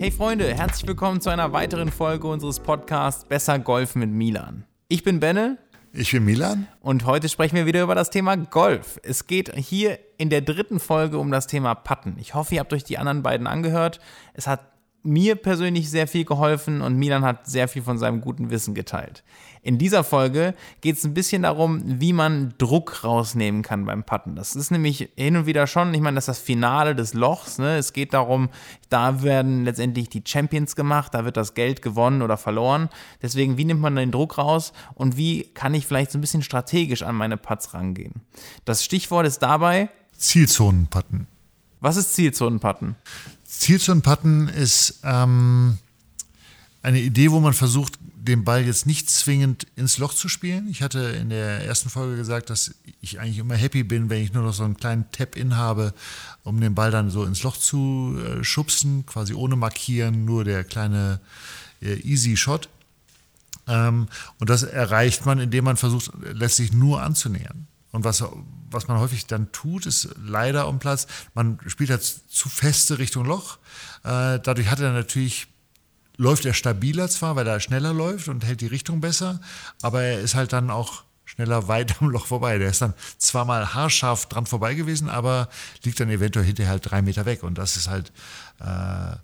Hey Freunde, herzlich willkommen zu einer weiteren Folge unseres Podcasts Besser Golf mit Milan. Ich bin Benne. Ich bin Milan. Und heute sprechen wir wieder über das Thema Golf. Es geht hier in der dritten Folge um das Thema Patten. Ich hoffe, ihr habt euch die anderen beiden angehört. Es hat mir persönlich sehr viel geholfen und Milan hat sehr viel von seinem guten Wissen geteilt. In dieser Folge geht es ein bisschen darum, wie man Druck rausnehmen kann beim Putten. Das ist nämlich hin und wieder schon, ich meine, das ist das Finale des Lochs. Ne? Es geht darum, da werden letztendlich die Champions gemacht, da wird das Geld gewonnen oder verloren. Deswegen, wie nimmt man den Druck raus und wie kann ich vielleicht so ein bisschen strategisch an meine Putts rangehen? Das Stichwort ist dabei Zielzonenputten. Was ist Zielzonenputten? Zielzonenputten ist ähm, eine Idee, wo man versucht, den Ball jetzt nicht zwingend ins Loch zu spielen. Ich hatte in der ersten Folge gesagt, dass ich eigentlich immer happy bin, wenn ich nur noch so einen kleinen Tap-In habe, um den Ball dann so ins Loch zu äh, schubsen, quasi ohne markieren, nur der kleine äh, Easy Shot. Ähm, und das erreicht man, indem man versucht, letztlich nur anzunähern. Und was, was man häufig dann tut, ist leider am Platz, man spielt halt zu feste Richtung Loch. Äh, dadurch hat er natürlich, läuft er stabiler zwar, weil er schneller läuft und hält die Richtung besser, aber er ist halt dann auch schneller weit am Loch vorbei. Der ist dann zwar mal haarscharf dran vorbei gewesen, aber liegt dann eventuell hinterher halt drei Meter weg. Und das ist halt äh,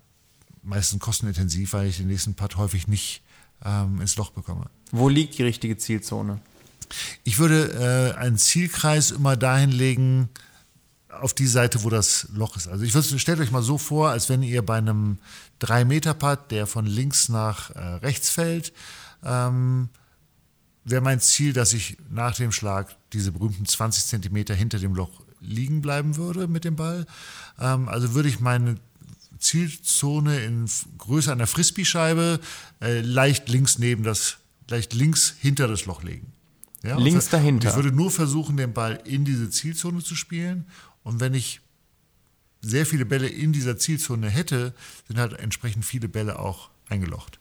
meistens kostenintensiv, weil ich den nächsten Putt häufig nicht ähm, ins Loch bekomme. Wo liegt die richtige Zielzone? Ich würde äh, einen Zielkreis immer dahin legen, auf die Seite, wo das Loch ist. Also ich würde, stellt euch mal so vor, als wenn ihr bei einem 3-Meter-Putt, der von links nach äh, rechts fällt, ähm, wäre mein Ziel, dass ich nach dem Schlag diese berühmten 20 Zentimeter hinter dem Loch liegen bleiben würde mit dem Ball. Ähm, also würde ich meine Zielzone in Größe einer Frisbee-Scheibe äh, leicht links neben das, leicht links hinter das Loch legen. Ja, Links dahinter. ich würde nur versuchen, den Ball in diese Zielzone zu spielen. Und wenn ich sehr viele Bälle in dieser Zielzone hätte, sind halt entsprechend viele Bälle auch eingelocht.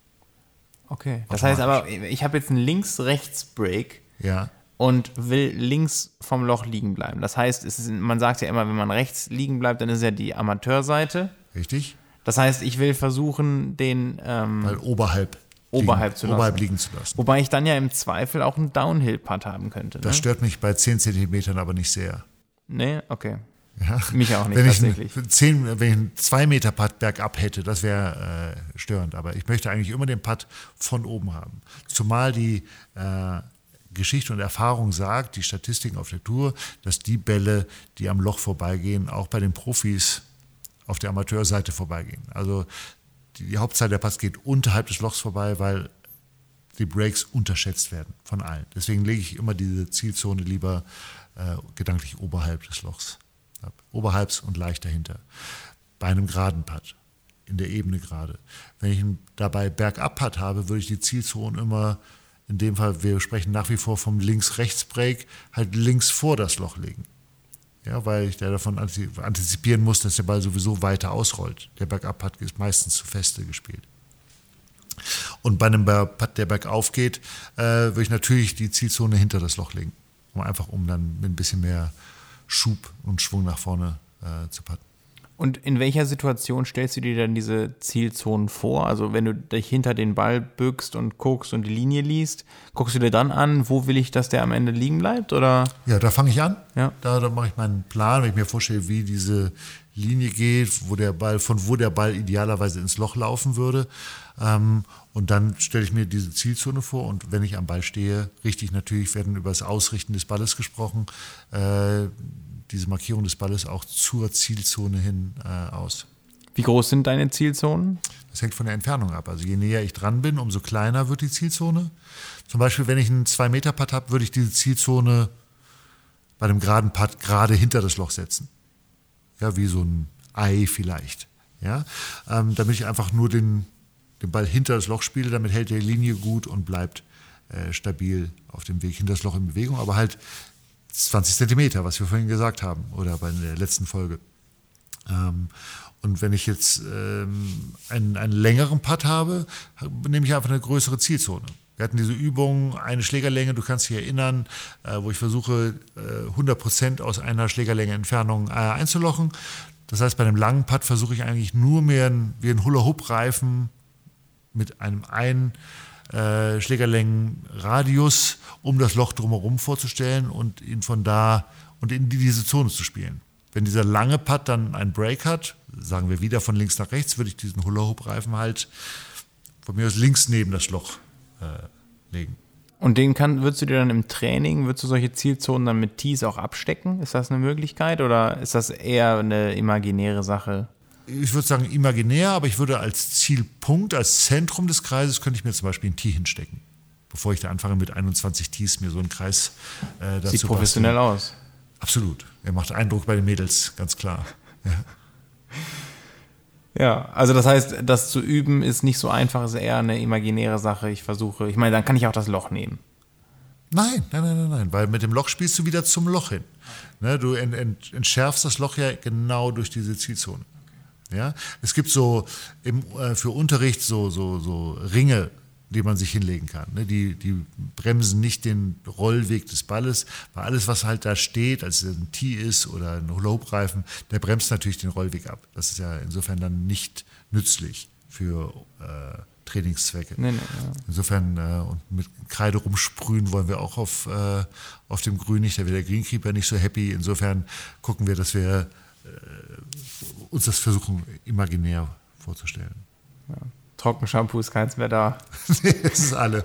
Okay. Das heißt aber, ich habe jetzt einen Links-Rechts-Break. Ja. Und will links vom Loch liegen bleiben. Das heißt, ist, man sagt ja immer, wenn man rechts liegen bleibt, dann ist ja die Amateurseite. Richtig. Das heißt, ich will versuchen, den. Ähm, Weil oberhalb oberhalb liegen, zu lassen. Oberhalb liegen zu lassen. Wobei ich dann ja im Zweifel auch einen Downhill-Putt haben könnte. Ne? Das stört mich bei 10 Zentimetern aber nicht sehr. Nee, okay. Ja. Mich auch nicht, wenn tatsächlich. Ich 10, wenn ich einen 2-Meter-Putt bergab hätte, das wäre äh, störend. Aber ich möchte eigentlich immer den Putt von oben haben. Zumal die äh, Geschichte und Erfahrung sagt, die Statistiken auf der Tour, dass die Bälle, die am Loch vorbeigehen, auch bei den Profis auf der Amateurseite vorbeigehen. Also die Hauptzahl der Putts geht unterhalb des Lochs vorbei, weil die Breaks unterschätzt werden von allen. Deswegen lege ich immer diese Zielzone lieber äh, gedanklich oberhalb des Lochs ab. Oberhalbs und leicht dahinter. Bei einem geraden Putt, in der Ebene gerade. Wenn ich einen dabei Bergab-Putt habe, würde ich die Zielzone immer, in dem Fall, wir sprechen nach wie vor vom Links-Rechts-Break, halt links vor das Loch legen. Ja, weil ich da davon antizipieren muss, dass der Ball sowieso weiter ausrollt. Der Bergab hat ist meistens zu feste gespielt. Und bei einem Putt, der bergauf geht, äh, würde ich natürlich die Zielzone hinter das Loch legen. Um einfach um dann mit ein bisschen mehr Schub und Schwung nach vorne äh, zu putten. Und in welcher Situation stellst du dir dann diese Zielzonen vor? Also wenn du dich hinter den Ball bückst und guckst und die Linie liest, guckst du dir dann an, wo will ich, dass der am Ende liegen bleibt? Oder? Ja, da fange ich an. Ja. Da, da mache ich meinen Plan, wenn ich mir vorstelle, wie diese Linie geht, wo der Ball, von wo der Ball idealerweise ins Loch laufen würde. Ähm, und dann stelle ich mir diese Zielzone vor und wenn ich am Ball stehe, richtig natürlich werden über das Ausrichten des Balles gesprochen. Äh, diese Markierung des Balles auch zur Zielzone hin äh, aus. Wie groß sind deine Zielzonen? Das hängt von der Entfernung ab. Also je näher ich dran bin, umso kleiner wird die Zielzone. Zum Beispiel, wenn ich einen 2-Meter-Putt habe, würde ich diese Zielzone bei einem geraden Putt gerade hinter das Loch setzen. Ja, wie so ein Ei vielleicht. Ja, ähm, damit ich einfach nur den, den Ball hinter das Loch spiele, damit hält die Linie gut und bleibt äh, stabil auf dem Weg hinter das Loch in Bewegung, aber halt 20 Zentimeter, was wir vorhin gesagt haben, oder bei der letzten Folge. Ähm, und wenn ich jetzt ähm, einen, einen längeren Putt habe, nehme ich einfach eine größere Zielzone. Wir hatten diese Übung, eine Schlägerlänge, du kannst dich erinnern, äh, wo ich versuche, äh, 100% aus einer Schlägerlänge Entfernung äh, einzulochen. Das heißt, bei einem langen Putt versuche ich eigentlich nur mehr wie ein Hula-Hoop-Reifen mit einem einen äh, Schlägerlängen-Radius um das Loch drumherum vorzustellen und ihn von da und in diese Zone zu spielen. Wenn dieser lange Putt dann einen Break hat, sagen wir wieder von links nach rechts, würde ich diesen Hula-Hoop-Reifen halt von mir aus links neben das Loch äh, legen. Und den kann, würdest du dir dann im Training, würdest du solche Zielzonen dann mit Tees auch abstecken? Ist das eine Möglichkeit oder ist das eher eine imaginäre Sache? Ich würde sagen imaginär, aber ich würde als Zielpunkt, als Zentrum des Kreises, könnte ich mir zum Beispiel ein Tee hinstecken. Bevor ich da anfange mit 21 Tees mir so einen Kreis äh, dazu Sieht professionell basteln. aus. Absolut. Er macht Eindruck bei den Mädels, ganz klar. Ja. Ja, also das heißt, das zu üben ist nicht so einfach, ist eher eine imaginäre Sache. Ich versuche, ich meine, dann kann ich auch das Loch nehmen. Nein, nein, nein, nein, nein, weil mit dem Loch spielst du wieder zum Loch hin. Ne, du ent, ent, entschärfst das Loch ja genau durch diese Zielzone. Ja, es gibt so im, äh, für Unterricht so, so, so Ringe, die man sich hinlegen kann. Ne? Die, die bremsen nicht den Rollweg des Balles, weil alles, was halt da steht, als es ein Tee ist oder ein Hula-Hoop-Reifen, der bremst natürlich den Rollweg ab. Das ist ja insofern dann nicht nützlich für äh, Trainingszwecke. Nee, nee, ja. Insofern, äh, und mit Kreide rumsprühen wollen wir auch auf, äh, auf dem Grün nicht, da wird der Greenkeeper nicht so happy. Insofern gucken wir, dass wir äh, uns das versuchen, imaginär vorzustellen. Ja. Trockenshampoo ist keins mehr da. nee, es ist alle.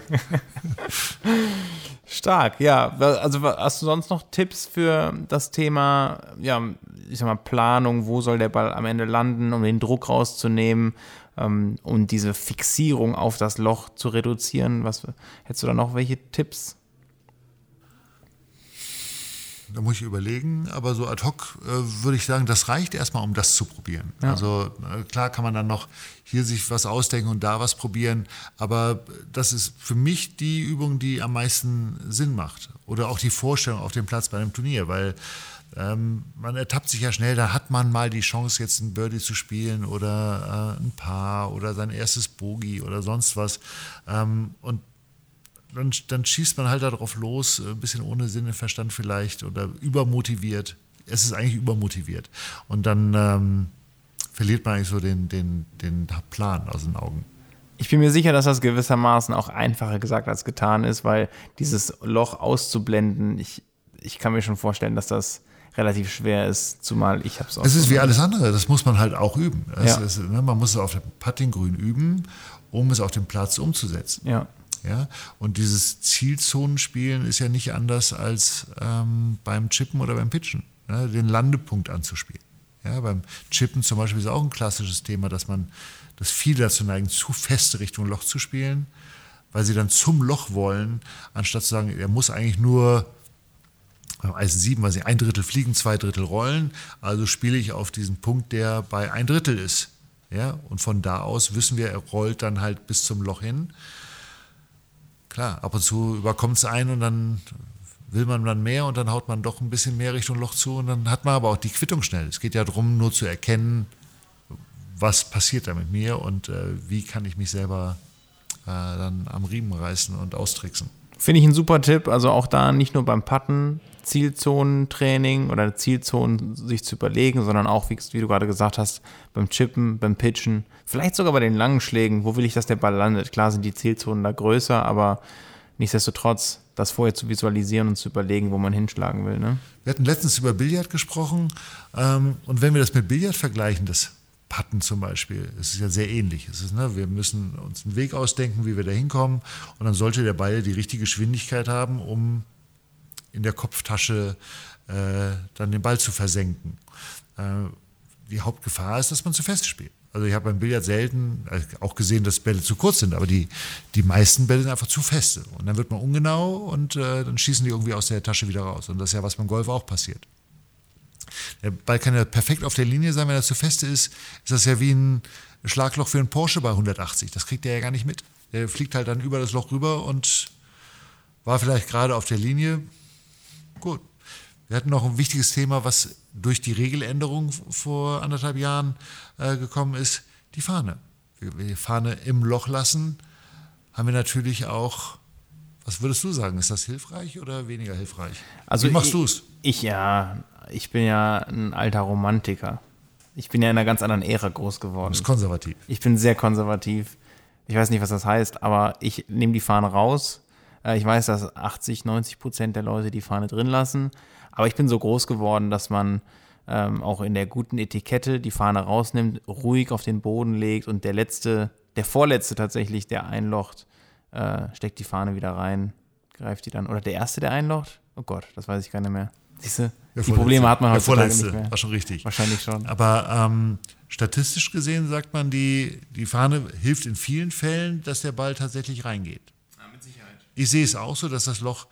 Stark, ja. Also hast du sonst noch Tipps für das Thema, ja, ich sag mal, Planung, wo soll der Ball am Ende landen, um den Druck rauszunehmen, ähm, um diese Fixierung auf das Loch zu reduzieren? Was hättest du da noch welche Tipps? Da muss ich überlegen, aber so ad hoc äh, würde ich sagen, das reicht erstmal, um das zu probieren. Ja. Also äh, klar kann man dann noch hier sich was ausdenken und da was probieren, aber das ist für mich die Übung, die am meisten Sinn macht. Oder auch die Vorstellung auf dem Platz bei einem Turnier, weil ähm, man ertappt sich ja schnell, da hat man mal die Chance, jetzt ein Birdie zu spielen oder äh, ein Paar oder sein erstes Bogey oder sonst was. Ähm, und dann, dann schießt man halt darauf los, äh, ein bisschen ohne Sinn und Verstand vielleicht oder übermotiviert. Es ist eigentlich übermotiviert. Und dann ähm, verliert man eigentlich so den, den, den Plan aus den Augen. Ich bin mir sicher, dass das gewissermaßen auch einfacher gesagt als getan ist, weil dieses Loch auszublenden, ich, ich kann mir schon vorstellen, dass das relativ schwer ist, zumal ich habe es auch. Es ist wie alles andere, das muss man halt auch üben. Ja. Ist, ne, man muss es auf dem Puttinggrün üben, um es auf dem Platz umzusetzen. Ja. Ja? Und dieses Zielzonenspielen ist ja nicht anders als ähm, beim Chippen oder beim Pitchen, ne? den Landepunkt anzuspielen. Ja, beim Chippen zum Beispiel ist auch ein klassisches Thema, dass man, dass viele dazu neigen, zu feste Richtung Loch zu spielen, weil sie dann zum Loch wollen, anstatt zu sagen, er muss eigentlich nur beim Eisen 7, weil sie ein Drittel fliegen, zwei Drittel rollen, also spiele ich auf diesen Punkt, der bei ein Drittel ist. Ja, und von da aus wissen wir, er rollt dann halt bis zum Loch hin klar, ab und zu überkommt es einen und dann will man dann mehr und dann haut man doch ein bisschen mehr Richtung Loch zu und dann hat man aber auch die Quittung schnell. Es geht ja darum, nur zu erkennen, was passiert da mit mir und äh, wie kann ich mich selber äh, dann am Riemen reißen und austricksen. Finde ich ein super Tipp. Also auch da nicht nur beim Patten Zielzonentraining oder Zielzonen sich zu überlegen, sondern auch, wie, wie, du gerade gesagt hast, beim Chippen, beim Pitchen, vielleicht sogar bei den langen Schlägen, wo will ich, dass der Ball landet. Klar sind die Zielzonen da größer, aber nichtsdestotrotz das vorher zu visualisieren und zu überlegen, wo man hinschlagen will. Ne? Wir hatten letztens über Billard gesprochen ähm, und wenn wir das mit Billard vergleichen, das Patten zum Beispiel, es ist ja sehr ähnlich. Ist, ne, wir müssen uns einen Weg ausdenken, wie wir da hinkommen und dann sollte der Ball die richtige Geschwindigkeit haben, um in der Kopftasche äh, dann den Ball zu versenken. Äh, die Hauptgefahr ist, dass man zu fest spielt. Also ich habe beim Billard selten also auch gesehen, dass Bälle zu kurz sind, aber die, die meisten Bälle sind einfach zu feste. Und dann wird man ungenau und äh, dann schießen die irgendwie aus der Tasche wieder raus. Und das ist ja, was beim Golf auch passiert. Der Ball kann ja perfekt auf der Linie sein, wenn er zu feste ist, ist das ja wie ein Schlagloch für einen Porsche bei 180. Das kriegt er ja gar nicht mit. Der fliegt halt dann über das Loch rüber und war vielleicht gerade auf der Linie, Gut. Wir hatten noch ein wichtiges Thema, was durch die Regeländerung vor anderthalb Jahren äh, gekommen ist, die Fahne. Wir, wir die Fahne im Loch lassen, haben wir natürlich auch, was würdest du sagen, ist das hilfreich oder weniger hilfreich? Also Wie machst du es? Ich ja, ich bin ja ein alter Romantiker. Ich bin ja in einer ganz anderen Ära groß geworden. Du bist konservativ. Ich bin sehr konservativ. Ich weiß nicht, was das heißt, aber ich nehme die Fahne raus. Äh, Ich weiß, dass 80, 90 Prozent der Leute die Fahne drin lassen. Aber ich bin so groß geworden, dass man ähm, auch in der guten Etikette die Fahne rausnimmt, ruhig auf den Boden legt und der letzte, der vorletzte tatsächlich, der einlocht, äh, steckt die Fahne wieder rein, greift die dann. Oder der erste, der einlocht? Oh Gott, das weiß ich gar nicht mehr. Siehst du, Der die. Probleme hat man Der heutzutage Vorletzte, nicht mehr. war schon richtig. Wahrscheinlich schon. Aber ähm, statistisch gesehen sagt man, die, die Fahne hilft in vielen Fällen, dass der Ball tatsächlich reingeht. Ich sehe es auch so, dass das Loch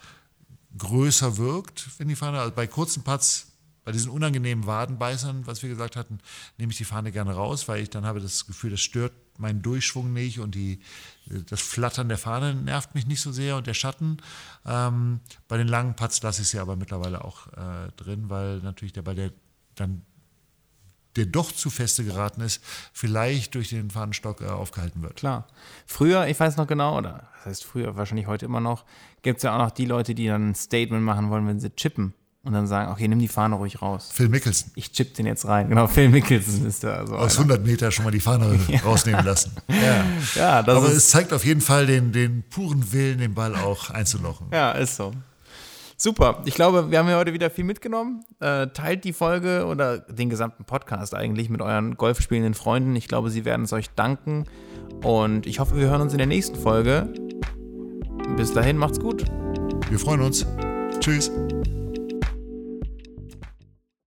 größer wirkt, wenn die Fahne, also bei kurzen Putts, bei diesen unangenehmen Wadenbeißern, was wir gesagt hatten, nehme ich die Fahne gerne raus, weil ich dann habe das Gefühl, das stört meinen Durchschwung nicht und die, das Flattern der Fahne nervt mich nicht so sehr und der Schatten. Ähm, bei den langen Putts lasse ich sie aber mittlerweile auch äh, drin, weil natürlich der Ball, der dann der doch zu feste geraten ist, vielleicht durch den Fahnenstock äh, aufgehalten wird. Klar. Früher, ich weiß noch genau, oder das heißt früher, wahrscheinlich heute immer noch, gibt es ja auch noch die Leute, die dann ein Statement machen wollen, wenn sie chippen und dann sagen, okay, nimm die Fahne ruhig raus. Phil Mickelson Ich chipp den jetzt rein. Genau, Phil Mickelson ist da. So aus einer. 100 Meter schon mal die Fahne rausnehmen lassen. Ja. Ja, das Aber ist, es zeigt auf jeden Fall den, den puren Willen, den Ball auch einzulochen. ja, ist so. Super. Ich glaube, wir haben ja heute wieder viel mitgenommen. Äh, teilt die Folge oder den gesamten Podcast eigentlich mit euren golfspielenden Freunden. Ich glaube, sie werden es euch danken. Und ich hoffe, wir hören uns in der nächsten Folge. Bis dahin, macht's gut. Wir freuen uns. Tschüss.